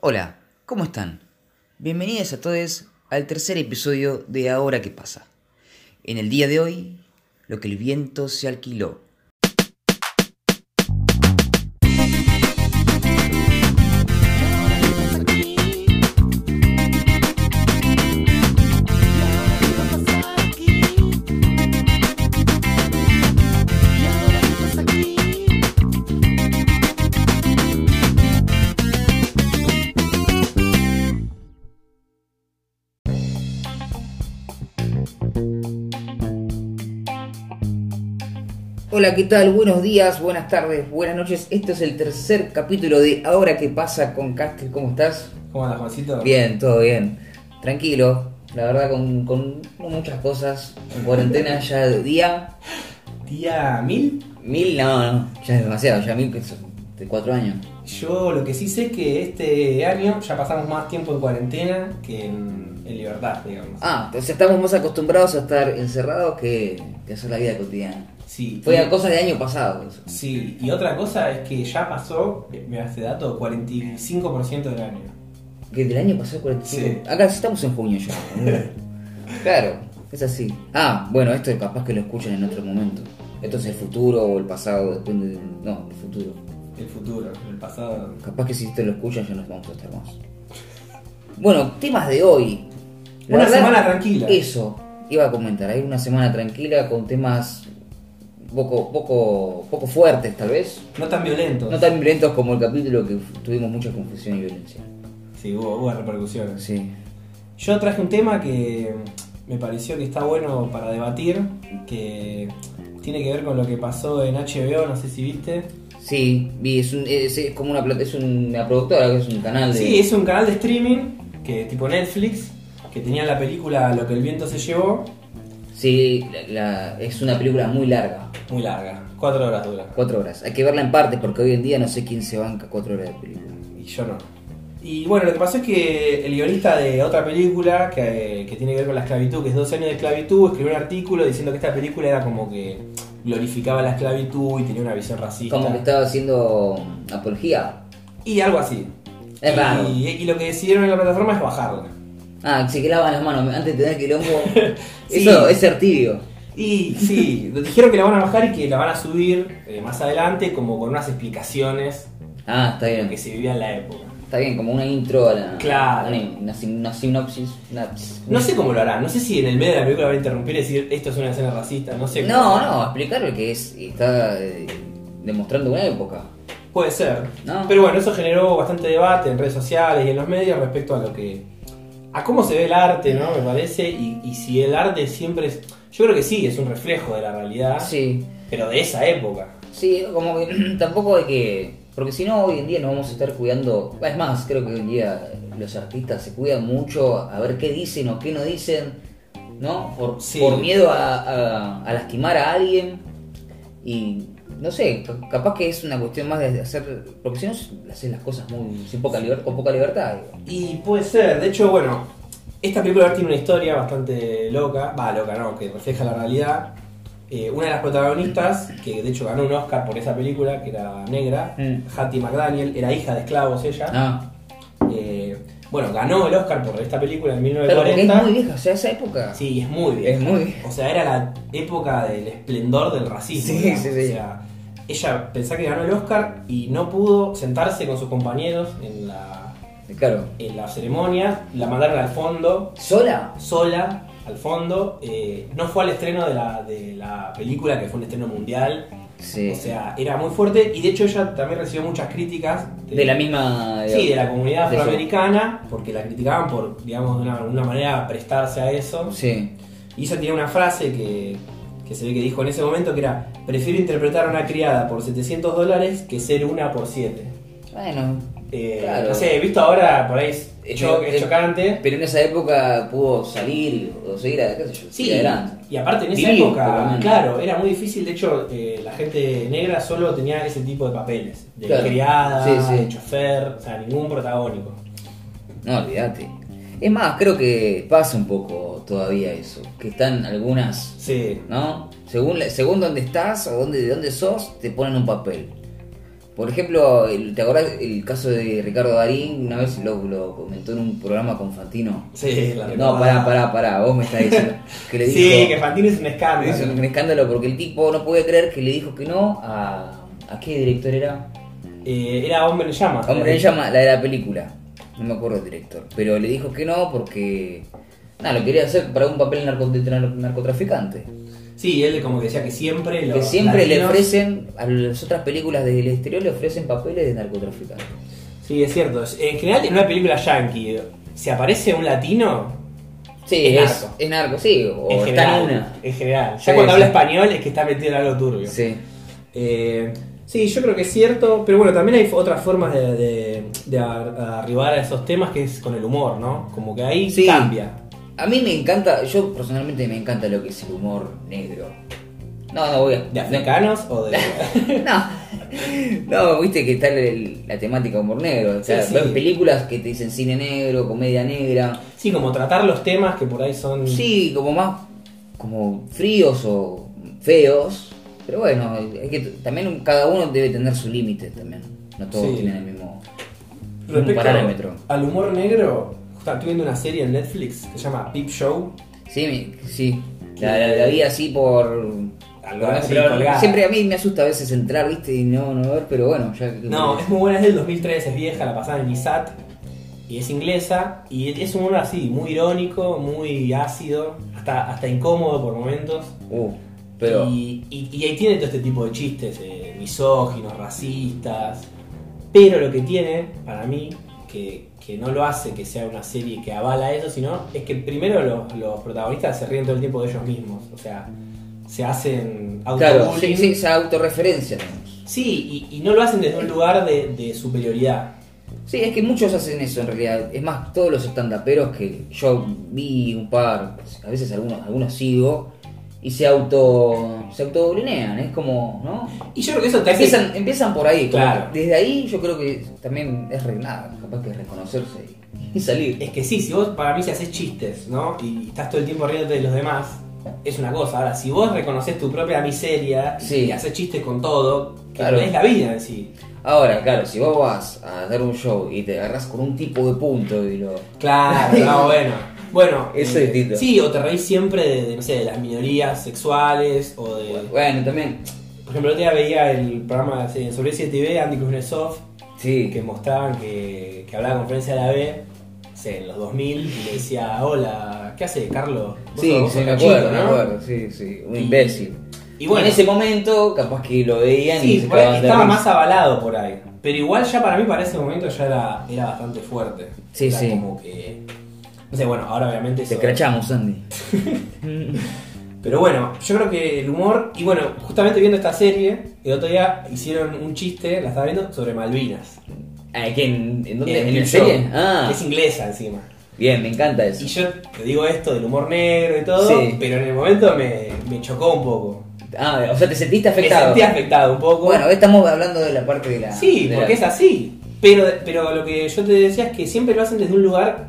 Hola, ¿cómo están? Bienvenidos a todos al tercer episodio de Ahora qué pasa. En el día de hoy, lo que el viento se alquiló. Hola, ¿qué tal? Buenos días, buenas tardes, buenas noches. Este es el tercer capítulo de Ahora qué pasa con Castel. ¿Cómo estás? ¿Cómo andas, Juancito? Bien, todo bien. Tranquilo, la verdad con, con no muchas cosas. En cuarentena ya de día. ¿Día mil? Mil, no, no, ya es demasiado, ya mil que son de cuatro años. Yo lo que sí sé es que este año ya pasamos más tiempo en cuarentena que en, en libertad, digamos. Ah, entonces estamos más acostumbrados a estar encerrados que, que hacer la vida cotidiana. Sí. Fue a cosas de año pasado. eso. Sí, y otra cosa es que ya pasó, eh, mira este dato, 45% del año. Que del año pasado 45. Sí. Acá estamos en junio ya. claro, es así. Ah, bueno, esto capaz que lo escuchan en otro momento. Esto es el futuro o el pasado, depende de... No, el futuro. El futuro, el pasado. Capaz que si te lo escuchan ya nos vamos a estar más. Bueno, temas de hoy. La Una verdad, semana tranquila. Eso, iba a comentar. Hay una semana tranquila con temas poco, poco, poco fuertes tal vez. No tan violentos. No tan violentos como el capítulo que tuvimos mucha confusión y violencia. Sí, hubo, hubo repercusiones. Sí. Yo traje un tema que me pareció que está bueno para debatir, que tiene que ver con lo que pasó en HBO, no sé si viste. Sí, vi, es, un- es- es como una, es una productora, es un canal de... Sí, es un canal de streaming, que tipo Netflix, que tenía la película Lo que el viento se llevó, Sí, la- la- es una película muy larga, muy larga, cuatro horas dura. cuatro horas. Hay que verla en partes porque hoy en día no sé quién se banca cuatro horas de película. Y yo no. Y bueno, lo que pasó es que el guionista de otra película que, que tiene que ver con la esclavitud, que es 12 años de esclavitud, escribió un artículo diciendo que esta película era como que glorificaba la esclavitud y tenía una visión racista. Como que estaba haciendo apología. Y algo así. Es y, raro. Y, lo que decidieron en la plataforma es bajarla. Ah, se que lavan las manos antes de tener quilombo. Sí. Eso es ser tibio. Y sí, dijeron que la van a bajar y que la van a subir eh, más adelante como con unas explicaciones Ah, está de lo bien. que se vivía en la época. Está bien, como una intro a la. Claro. Una, una sin- una sinopsis. una- No sé cómo lo harán, no sé si en el medio de la película van a interrumpir y decir esto es una escena racista, no sé. cómo No, no, explicar lo que es. Está eh, demostrando una época. Puede ser. No. Pero bueno, eso generó bastante debate en redes sociales y en los medios respecto a lo que. A cómo se ve el arte, ¿no? Me parece. Y, y si el arte siempre es. Yo creo que sí, es un reflejo de la realidad. Sí. Pero de esa época. Sí, como que tampoco hay que. Porque si no, hoy en día nos vamos a estar cuidando. Es más, creo que hoy en día los artistas se cuidan mucho a ver qué dicen o qué no dicen, ¿no? Por, Sí. por miedo a, a- a lastimar a alguien. Y no sé, ca- capaz que es una cuestión más de hacer. Porque si no, haces las cosas muy, sin poca liber- con poca libertad. Y puede ser, de hecho, bueno, esta película tiene una historia bastante loca, va, loca no, que refleja la realidad. Eh, una de las protagonistas, que de hecho ganó un Oscar por esa película, que era negra, Mm. Hattie McDaniel, era hija de esclavos ella. Ah, bueno, ganó el Oscar por esta película en pero porque es 1940. muy vieja, o sea, esa época. Sí, es muy bien. Es muy O sea, era la época del esplendor del racismo. Sí, digamos. sí, sí. O sea, ella pensaba que ganó el Oscar y no pudo sentarse con sus compañeros en la, Claro. en la ceremonia. La mandaron al fondo ¿Sola? sola al fondo. eh, no fue al estreno de la, de la película, que fue un estreno mundial. Sí. O sea, era muy fuerte y de hecho ella también recibió muchas críticas. de la misma. Sí, de la comunidad afroamericana, porque la criticaban por, digamos, de una, una manera prestarse a eso. Sí. Y ella tenía una frase que, que se ve que dijo en ese momento que era, prefiero interpretar a una criada por 700 dólares que ser una por 7. Bueno, Eh, Claro. No sé, visto ahora por ahí es, cho- medio- es chocante. pero en esa época pudo salir o seguir a- qué sé yo, Sí, adelante. y aparte en esa época, claro, era muy difícil. De hecho, eh, la gente negra solo tenía ese tipo de papeles: de Claro. criada, Sí, sí. de chofer, o sea, ningún protagónico. No, olvídate. Es más, creo que pasa un poco todavía eso. Que están algunas, Sí, ¿no? Según, según dónde estás o dónde, de dónde sos, te ponen un papel. Por ejemplo, el- ¿te acordás el caso de Ricardo Darín? Una vez lo, lo comentó en un programa con Fantino. Sí, la No, pará, pará, pará, vos me estás diciendo que le dijo... Sí, que Fantino es un escándalo. Es un escándalo porque el tipo no puede creer que le dijo que no a... ¿A qué director era? Eh, era Hombre en Llamas. Hombre, le llama la de la película. No me acuerdo el director. Pero le dijo que no porque... Nada, lo quería hacer para un papel narcotraficante. Sí, él como que decía que siempre los Que siempre le ofrecen, a las otras películas del exterior le ofrecen papeles de narcotraficante. Sí, es cierto. En general, en una película yankee, si aparece un latino, Sí, Es es, narco. es narco, sí, o en está general. en una. En general. Ya Sí, cuando sí. habla español es que está metido en algo turbio. Sí. Eh, sí, yo creo que es cierto, pero bueno, también hay otras formas de, de- de a- arribar a esos temas que es con el humor, ¿no? Como que ahí Sí. cambia. A mí me encanta, yo personalmente me encanta lo que es el humor negro. No, no voy a. ¿De africanos o de.? No, no, viste que está el- la temática humor negro. O sea, Sí, sí. ves películas que te dicen cine negro, comedia negra. sí, como tratar los temas que por ahí son. Sí, como más como fríos o feos. Pero bueno, hay que, también cada uno debe tener su límite también. No todos Sí. tienen el mismo, mismo Respecto parámetro. al humor negro, estoy viendo una serie en Netflix que se llama Peep Show. Sí, sí. La, la- la vi así por. Algo así, pero siempre a mí me asusta a veces entrar, viste, y no, no ver, pero bueno, ya. No, es muy buena, es del 2003, es vieja, la pasaban en ISAT y es inglesa y es un humor así, muy irónico, muy ácido, hasta, hasta incómodo por momentos. Uh, pero. Y, y- y ahí tiene todo este tipo de chistes, eh, misóginos, racistas. Pero lo que tiene, para mí, que, que no lo hace que sea una serie que avala eso, sino es que primero los, los protagonistas se ríen todo el tiempo de ellos mismos. O sea, se hacen Claro, sí, sí, tenemos. Sí, y, y no lo hacen desde un lugar de, de superioridad. Sí, es que muchos hacen eso en realidad. Es más, todos los estandaperos que yo vi un par, a veces algunos, algunos sigo, y se auto. se autoblinean, es como, ¿no? Y yo creo que eso te hace... Empiezan, empiezan por ahí, como Claro. desde ahí yo creo que también es nada, capaz que es reconocerse y, y salir. Es que sí, si vos para mí si haces chistes, ¿no? Y estás todo el tiempo riéndote de los demás, es una cosa. Ahora, si vos reconoces tu propia miseria Sí. y haces chistes con todo, que Claro. es la vida en sí. Ahora, claro, si vos vas a dar un show y te agarras con un tipo de punto y lo. Claro, no, bueno. Bueno, eh, Eso es distinto. Sí, o te reís siempre de, de, no sé, de las minorías sexuales o de... Bueno, también. Por ejemplo, el otro día veía el programa de- sobre TV, Andy Kuznetsov, Sí, que mostraban que, que hablaba en conferencia de la B, no sé, en los 2000, y le decía, hola, ¿qué hace Carlos? Vos sí, sos- sí, me acuerdo, me ¿no?". acuerdo, sí, sí, un Y- imbécil. Y bueno, en ese momento, capaz que lo veían y sí, se estaba más avalado por ahí. Pero igual ya para mí, para ese momento, ya era, era bastante fuerte. Sí, Era sí. como que... No sé, bueno, ahora obviamente... Te eso- crachamos, Andy. Pero bueno, yo creo que el humor, y bueno, justamente viendo esta serie, el otro día hicieron un chiste, la estaba viendo, sobre Malvinas. Ah, ¿qué, ¿En, en dónde? ¿En Peep el serie? Show, Ah, que es inglesa encima. bien, me encanta eso. Y yo te digo esto del humor negro y todo, Sí. pero en el momento me, me chocó un poco. Ah, o sea, te sentiste Me afectado. sentí afectado un poco. Bueno, estamos hablando de la parte de la. sí, de porque la- es así. Pero, pero lo que yo te decía es que siempre lo hacen desde un lugar,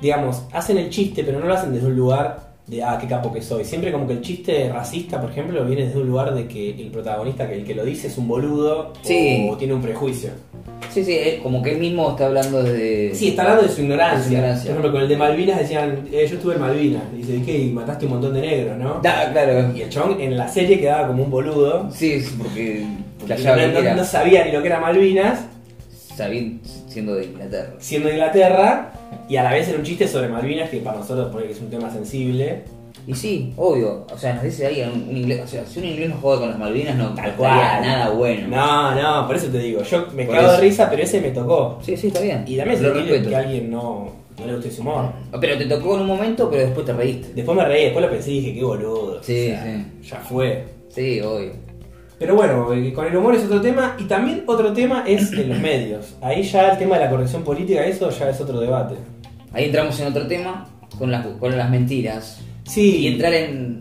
digamos, hacen el chiste, pero no lo hacen desde un lugar de, ah, qué capo que soy. Siempre como que el chiste racista, por ejemplo, viene desde un lugar de que el protagonista, que el que lo dice es un boludo Sí. o tiene un prejuicio. Sí, sí, es como que él mismo está hablando de. Sí, está hablando de su ignorancia. De su ignorancia. Por ejemplo, con el de Malvinas decían, eh, yo estuve en Malvinas. Y dice, ¿y qué? Y mataste un montón de negros, ¿no? Da, claro. Y el chabón en la serie quedaba como un boludo. Sí, porque. no sabía ni lo que era Malvinas, sabi- siendo de Inglaterra. siendo de Inglaterra. Y a la vez era un chiste sobre Malvinas, que para nosotros porque es un tema sensible. Y sí, obvio. O sea, nos dice ahí un, un inglés. O sea, si un inglés no juega con las Malvinas, no Tal cual. nada bueno. No, no, por eso te digo. Yo me Por cago de risa, pero ese me tocó. Sí, sí, está bien. Y también lo respeto. que a alguien no, no le guste su humor. Pero te tocó en un momento, pero después te reíste. Después me reí, después lo pensé y dije, qué boludo. Sí, O sea, sí. Ya fue. Sí, obvio. Pero bueno, eh, con el humor es otro tema. Y también otro tema es en los medios. Ahí ya el tema de la corrección política, eso ya es otro debate. Ahí entramos en otro tema con las, con las mentiras. Sí, Y entrar en.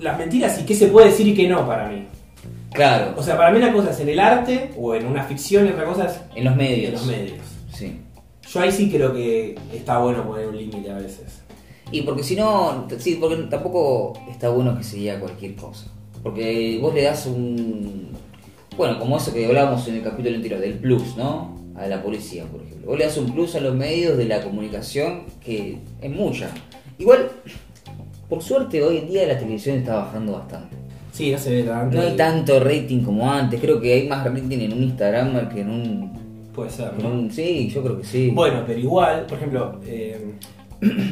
las mentiras y qué se puede decir y qué no para mí. Claro, O sea, para mí una cosa es en el arte o en una ficción y otra cosa es en los medios. en los medios. Sí. Yo ahí sí creo que está bueno poner un límite a veces. Y porque si no, sí, porque tampoco está bueno que se diga cualquier cosa. Porque vos le das un, bueno, como eso que hablábamos en el capítulo anterior, del plus, ¿no? A la policía, por ejemplo. Vos le das un plus a los medios de la comunicación que es mucha. Igual, por suerte, hoy en día la televisión está bajando bastante. Sí, no se ve tanto. No hay tanto rating como antes. Creo que hay más rating en un Instagram que en un. Puede ser, ¿no? un- sí, yo creo que sí. Bueno, pero igual, por ejemplo, eh,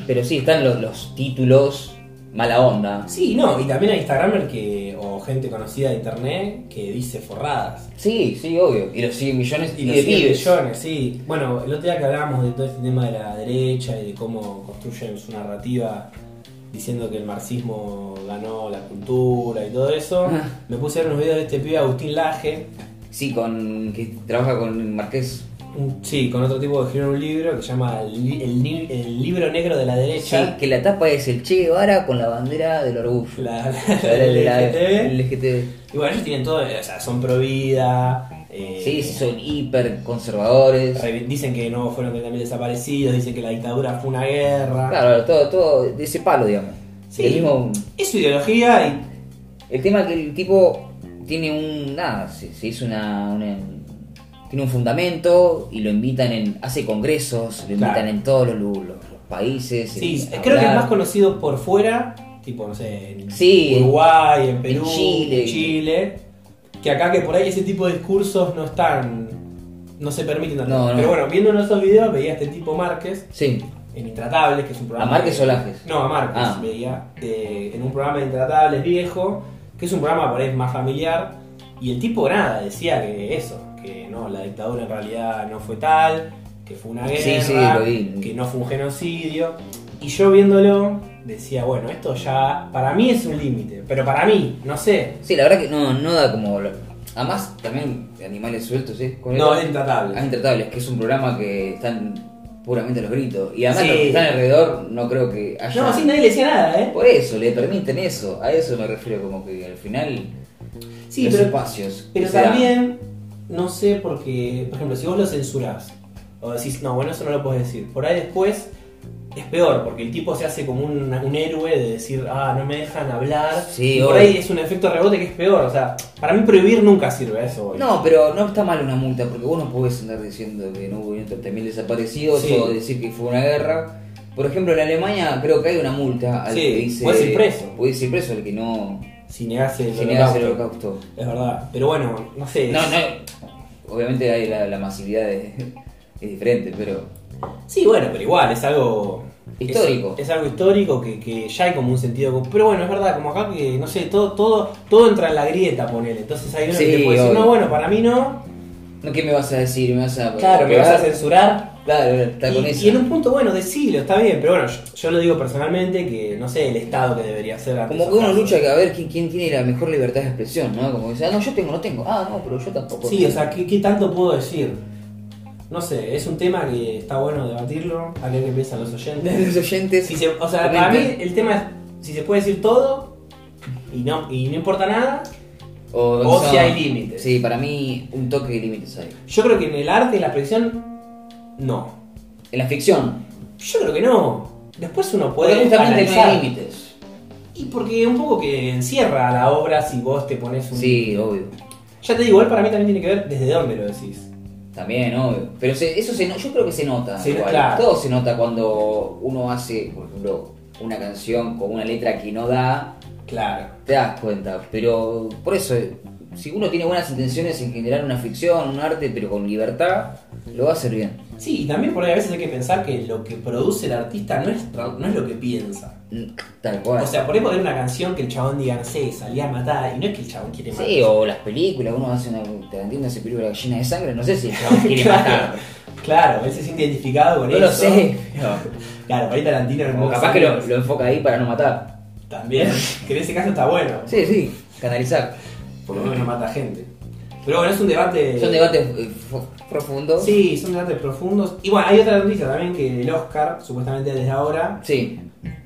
Pero sí, están los, los títulos mala onda. sí, no, y también hay Instagramer que, o gente conocida de internet que dice forradas. Sí, sí, obvio. Y los siguen millones y, Y, los de siguen pibes. millones, sí. Bueno, el otro día que hablábamos de todo este tema de la derecha y de cómo construyen su narrativa diciendo que el marxismo ganó la cultura y todo eso, Ah. me puse a ver unos videos de este pibe Agustín Laje, Sí, con que trabaja con Marqués. Sí, con otro tipo escribió un libro que se llama El, li- el li- el libro negro de la Sí, derecha. que la tapa es el Che Guevara con la bandera del orgullo. La, de LGTB. Y bueno, ellos tienen todo, o sea, son pro vida. eh, Sí, sí, son hiper conservadores. Dicen que no fueron 30.000 desaparecidos, dicen que la dictadura fue una guerra. Claro, todo, todo de ese palo, digamos. Sí. El mismo. Es su ideología y El tema que el tipo tiene un. Nada, se, se hizo una, una- Tiene un fundamento y lo invitan en. Hace congresos, lo invitan Claro. en todos los, lu- los países. Sí, creo que es más conocido por fuera, tipo, no sé, en Sí, Uruguay, en Perú, en Chile. en Chile, que acá que por ahí ese tipo de discursos no están, no se permiten tanto. No, no. Pero bueno, viendo esos videos veía a este tipo Márquez Sí. en Intratables, que es un programa... ¿A Márquez de- o Lajes? No, a Márquez Ah. veía, de- en un programa de Intratables viejo, que es un programa por ahí más familiar, y el tipo nada, decía que eso, que no, la dictadura en realidad no fue tal, que fue una guerra, Sí, sí, lo vi. que no fue un genocidio. Y yo viéndolo, decía, bueno, esto ya para mí es un límite, pero para mí, no sé. Sí, la verdad que no, no da como. Además, también animales sueltos, ¿eh? Con No, es intratable. Ah, Intratables, que es un programa que están puramente los gritos. Y además Sí. los que están alrededor no creo que haya... No, así nadie le decía nada, ¿eh? Por eso, le permiten eso. A eso me refiero, como que al final... Sí, los pero, espacios. pero que se dan. también, no sé, porque, por ejemplo, si vos lo censurás, o decís, no, bueno, eso no lo puedes decir, por ahí después es peor, porque el tipo se hace como un, un héroe de decir, ah, no me dejan hablar. Sí, y por ahí es un efecto rebote que es peor, o sea, para mí prohibir nunca sirve a eso. voy. No, pero no está mal una multa, porque vos no podés andar diciendo que no hubo 30.000 desaparecidos Sí. o decir que fue una guerra. Por ejemplo, en Alemania creo que hay una multa al Sí, que dice... puedes ir preso. Puedes ir preso al que no... Si negase el holocausto. Es verdad, pero bueno, no sé. No, no. Obviamente hay la, la masividad de- es diferente, pero Sí, bueno, pero igual, es algo. Histórico. Es, es algo histórico que, que ya hay como un sentido. Pero bueno, es verdad, como acá que, no sé, todo, todo, todo entra en la grieta, ponele. Entonces hay uno Sí, que te puede decir, no, bueno, para mí no. No qué me vas a decir, me vas a Claro, me vas a censurar. Claro, está con Y, eso. y en un punto, bueno, decilo, está bien, pero bueno, yo, yo lo digo personalmente que no sé el Estado que debería hacer Como que uno casos. lucha que a ver quién, quién tiene la mejor libertad de expresión, ¿no? Como dice, ah, no, yo tengo, no tengo. Ah, no, pero yo tampoco. Sí, o sea, ¿qué, qué tanto puedo decir? No sé, es un tema que está bueno debatirlo, a ver qué piensan los oyentes. los oyentes. Si se- o sea, para mí el tema es si se puede decir todo y no, y no importa nada. O, o no, si hay límites. Sí, para mí un toque de límites hay. Yo creo que en el arte y la expresión, no. En la ficción, Yo creo que no. Después uno porque puede justamente no hay límites. Y porque un poco que encierra la obra si vos te pones un... Sí, obvio. Ya te digo, igual para mí también tiene que ver desde dónde lo decís. También, obvio. Pero se- eso se, yo creo que se nota. Sí, igual. claro. Todo se nota cuando uno hace, por ejemplo, una canción con una letra que no da, Claro. te das cuenta. Pero por eso, si uno tiene buenas intenciones en generar una ficción, un arte, pero con libertad, lo va a hacer bien. Sí, y también por ahí a veces hay que pensar que lo que produce el artista no es, no es lo que piensa. Mm, Tal cual. O sea, por ahí poner una canción que el chabón diga, no sé, salía a matar, y no es que el chabón quiere matar. Sí, o las películas, uno hace una. Tarantino hace película gallina de sangre, no sé si el chabón quiere Claro. matar. Claro, él se siente identificado con No eso. lo sé. Claro, para ahí Tarantino en O algunos capaz que lo enfoca ahí para no matar. También, que en ese caso está bueno. Sí, sí, canalizar. Por lo menos no mata gente. Pero bueno, es un debate. Son debates eh, profundos. Sí, son debates profundos. Y bueno, hay otra noticia también que el Oscar, supuestamente desde ahora, Sí.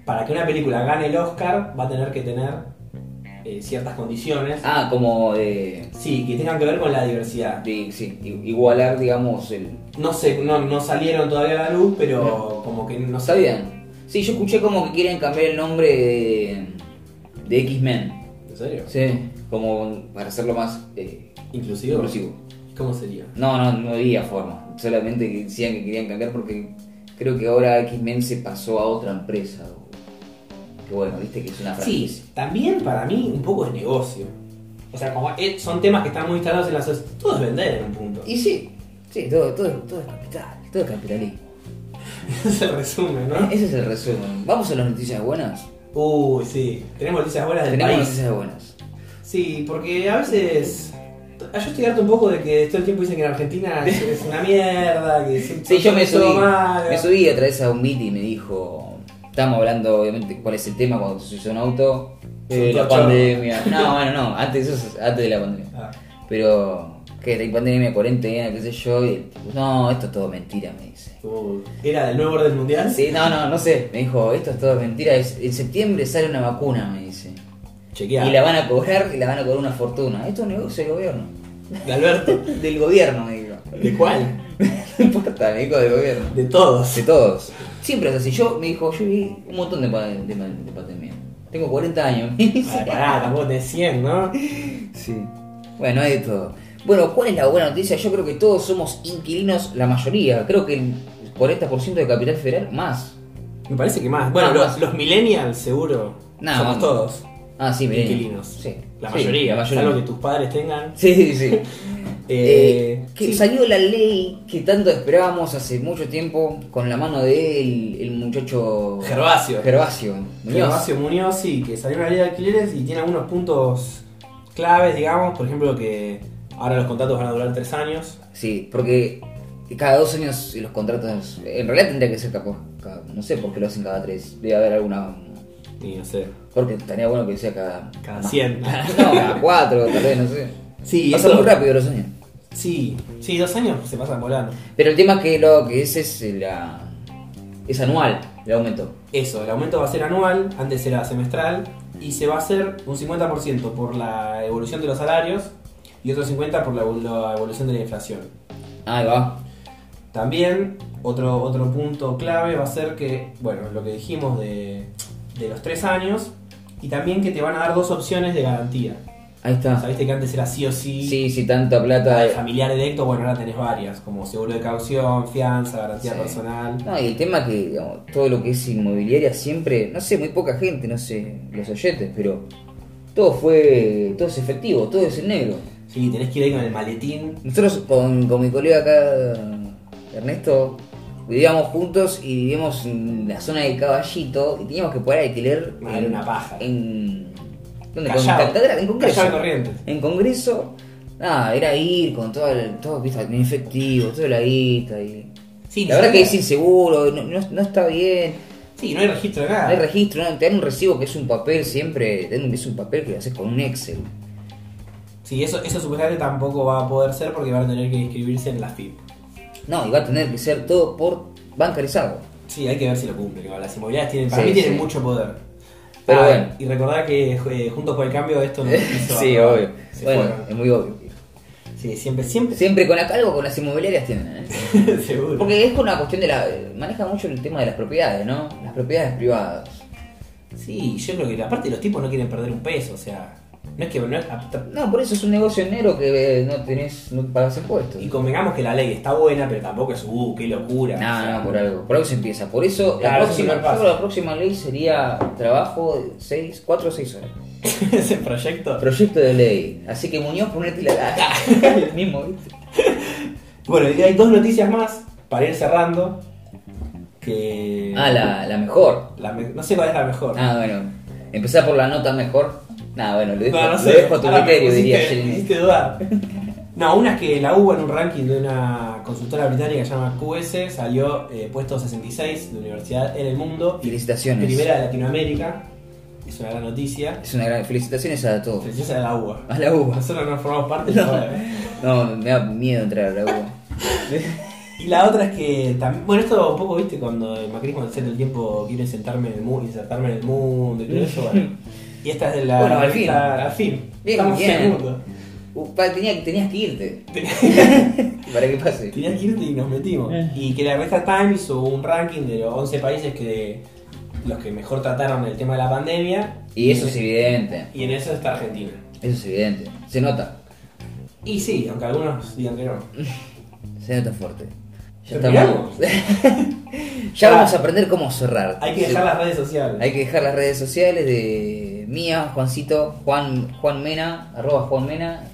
para que una película gane el Oscar, va a tener que tener eh, ciertas condiciones. Ah, como de, Sí, que tengan que ver con la diversidad. de- sí, igualar, digamos, el. No sé, no, no salieron todavía a la luz, pero como que no Está bien. Sí, yo escuché como que quieren cambiar el nombre de, de X-Men. ¿En serio? Sí. como para hacerlo más eh, ¿Inclusivo? inclusivo. ¿Cómo sería? No, no, no había forma. Solamente que decían que querían cambiar porque creo que ahora X-Men se pasó a otra empresa. Que bueno, viste que es una franquicia. Sí, también para mí un poco es negocio. O sea, como eh, son temas que están muy instalados en la sociedad. Todo es vender en un punto. Y sí, sí, todo, todo, todo es capital, todo es capitalismo. Ese es el resumen, ¿no? Ese es el resumen. Vamos a las noticias buenas. Uy, sí. Tenemos noticias buenas del Tenemos país. noticias buenas. Sí, porque a veces. Yo estoy harto un poco de que todo el tiempo dicen que en Argentina es, una mierda, que Sí, yo me subí, me subí otra vez a un beat y me dijo, estamos hablando obviamente cuál es el tema cuando se usa un auto, Eh, la pandemia, no, bueno, no, antes, antes de la pandemia, Ah, pero que hay pandemia, cuarentena, qué sé yo, y el tipo, no, esto es todo mentira, me dice. ¿Era del nuevo orden mundial? Sí, no, no, no sé, me dijo, esto es todo mentira, es- en septiembre sale una vacuna, me dice. Chequeá. Y la van a cobrar y la van a cobrar una fortuna. Esto es un negocio del gobierno. De Alberto. Del gobierno, me dijo. ¿De cuál? No importa, me dijo del gobierno. De todos. De todos. Siempre es así. Yo me dijo, yo vi un montón de, pa- de, de pandemia. Tengo 40 años. me dice. Ay, pará, tampoco tenés 100, ¿no? Sí. Bueno, hay de todo. Bueno, ¿cuál es la buena noticia? Yo creo que todos somos inquilinos, la mayoría. Creo que el 40% de Capital Federal, más. Me parece que más. Bueno, Ah, los, más. los millennials seguro. Somos vamos. todos. Ah, sí, miren. Inquilinos. Sí. La Sí, mayoría. La mayoría. Salvo que tus padres tengan. Sí, sí, sí. Eh, Eh, que sí. salió la ley que tanto esperábamos hace mucho tiempo con la mano de él, el muchacho Gervasio. Gervasio. Muñoz. Gervasio Muñoz, sí, que salió una ley de alquileres y tiene algunos puntos claves, digamos. Por ejemplo, que ahora los contratos van a durar tres años. Sí, porque cada dos años los contratos, en realidad tendría que ser capaz, cada- no sé por qué lo hacen cada tres, debe haber alguna, Y no sé. porque estaría bueno que sea cada... Cada más- 100. no, cada cuatro, tal vez, no sé. Sí, Pasa eso- muy rápido los años. Sí, sí, dos años se pasan volando. Pero el tema es que lo que es es la... es anual el aumento. Eso, el aumento va a ser anual, antes era semestral, y se va a hacer un 50% por la evolución de los salarios y otro 50% por la, evol- la evolución de la inflación. Ahí va. También otro, otro punto clave va a ser que, bueno, lo que dijimos de, de los tres años, y también que te van a dar dos opciones de garantía. Ahí está. Sabiste que antes era sí o sí, Sí, sí, tanta la plata. de familiar directo, bueno, ahora tenés varias, como seguro de caución, fianza, garantía Sí. personal. No, y el tema es que digamos, todo lo que es inmobiliaria siempre, no sé, muy poca gente, no sé, los oyentes, pero todo fue, todo es efectivo, todo es en negro. Sí, tenés que ir ahí con el maletín. Nosotros con, con mi colega acá, Ernesto, vivíamos juntos y vivíamos en la zona del caballito y teníamos que poder alquiler Ah, era una paja. en, ¿dónde? Con catedral, en Congreso. De Corrientes. En Congreso, nada, era ir con todo, el, todo ¿viste? en efectivo, toda la guita y... Sí, La verdad que es inseguro, no, no- no está bien. Sí, no hay registro de nada. No hay registro, ¿no? te dan un recibo que es un papel siempre, te dan un- es un papel que lo haces con un Excel. Sí, eso, eso supuestamente tampoco va a poder ser porque van a tener que inscribirse en la FIP. No, y va a tener que ser todo por bancarizado. Sí, hay que ver si lo cumplen. Las inmobiliarias tienen, para Sí, mí tienen mucho poder. Pero Ah, bueno. Y recordar que eh, Juntos por el Cambio esto no quiso sí, obvio. Bueno, fueron. es muy obvio. Sí, siempre, siempre. Siempre con algo con las inmobiliarias tienen, ¿eh? Seguro. Porque es con una cuestión de la. Maneja mucho el tema de las propiedades, ¿no? Las propiedades privadas. Sí, yo creo que aparte los tipos no quieren perder un peso, o sea, no es que no es- No, por eso es un negocio negro que eh, no tenés, no pagas impuestos. y convengamos que la ley está buena, pero tampoco es uh, qué locura. No, o sea, no, por algo. Por algo se empieza. Por eso, Claro, la, próxima, la próxima ley sería trabajo de 6, 4 o 6 horas. ese proyecto. Proyecto de ley. Así que Muñoz, ponete la. el mismo, ¿viste? Bueno, y hay dos noticias más para ir cerrando. Que. Ah, la, la mejor. la me- no sé cuál es la mejor. Ah, bueno. Empezar por la nota mejor. Nada, bueno, lo dejo, No, no lo sé. dejo a tu Ahora me criterio, pusiste- diría me Jeremy. hiciste dudar. No, una es que la hubo en un ranking de una consultora británica que se llama QS, salió eh, puesto 66 de universidad en el mundo. y Felicitaciones. Primera de Latinoamérica. Es una gran noticia. Es una gran. Felicitaciones a todos. Felicidades a la UBA. A la UBA. Nosotros no formamos parte No. pero, eh. No, me da miedo entrar a la UBA. Y la otra es que también, bueno, esto un poco, viste, cuando el macrismo todo el tiempo quiere sentarme en el mundo, insertarme en el mundo y todo eso, bueno. Y esta es de la Bueno, al fin. Bien, Estamos bien. mundo. Uh, tenía, tenías que irte. Para que pase. Tenías que irte y nos metimos. Eh. Y que la revista Time hizo un ranking de los 11 países que los que mejor trataron el tema de la pandemia. Y eso es evidente. Y en eso está Argentina. Eso es evidente. Se nota. Y sí, aunque algunos digan que no. Se nota fuerte. Ya, estamos- ya vamos a aprender cómo cerrar. Hay que dejar las redes sociales. Hay que dejar las redes sociales de mía, Juancito, Juan, Juan Mena, arroba Juan Mena.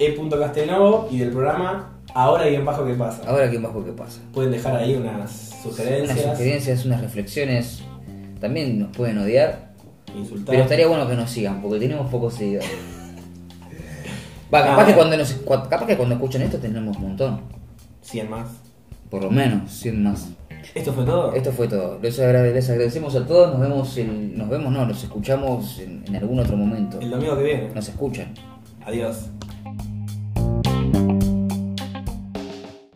E.Castelnovo y del programa Ahora y en bajo qué pasa. Ahora que bajo qué pasa. Pueden dejar ahí unas sugerencias, Unas sugerencias, unas reflexiones. También nos pueden odiar. insultar. Pero estaría bueno que nos sigan, porque tenemos pocos seguidores. Va, capaz, Ah. que cuando nos, capaz que cuando escuchen esto tenemos un montón. 100 más. Por lo menos, 100 más. ¿Esto fue todo? Esto fue todo. Les, agrade- les agradecemos a todos. Nos vemos, el- nos vemos, no, nos escuchamos en, en algún otro momento. El domingo que viene. Nos escuchan. Adiós.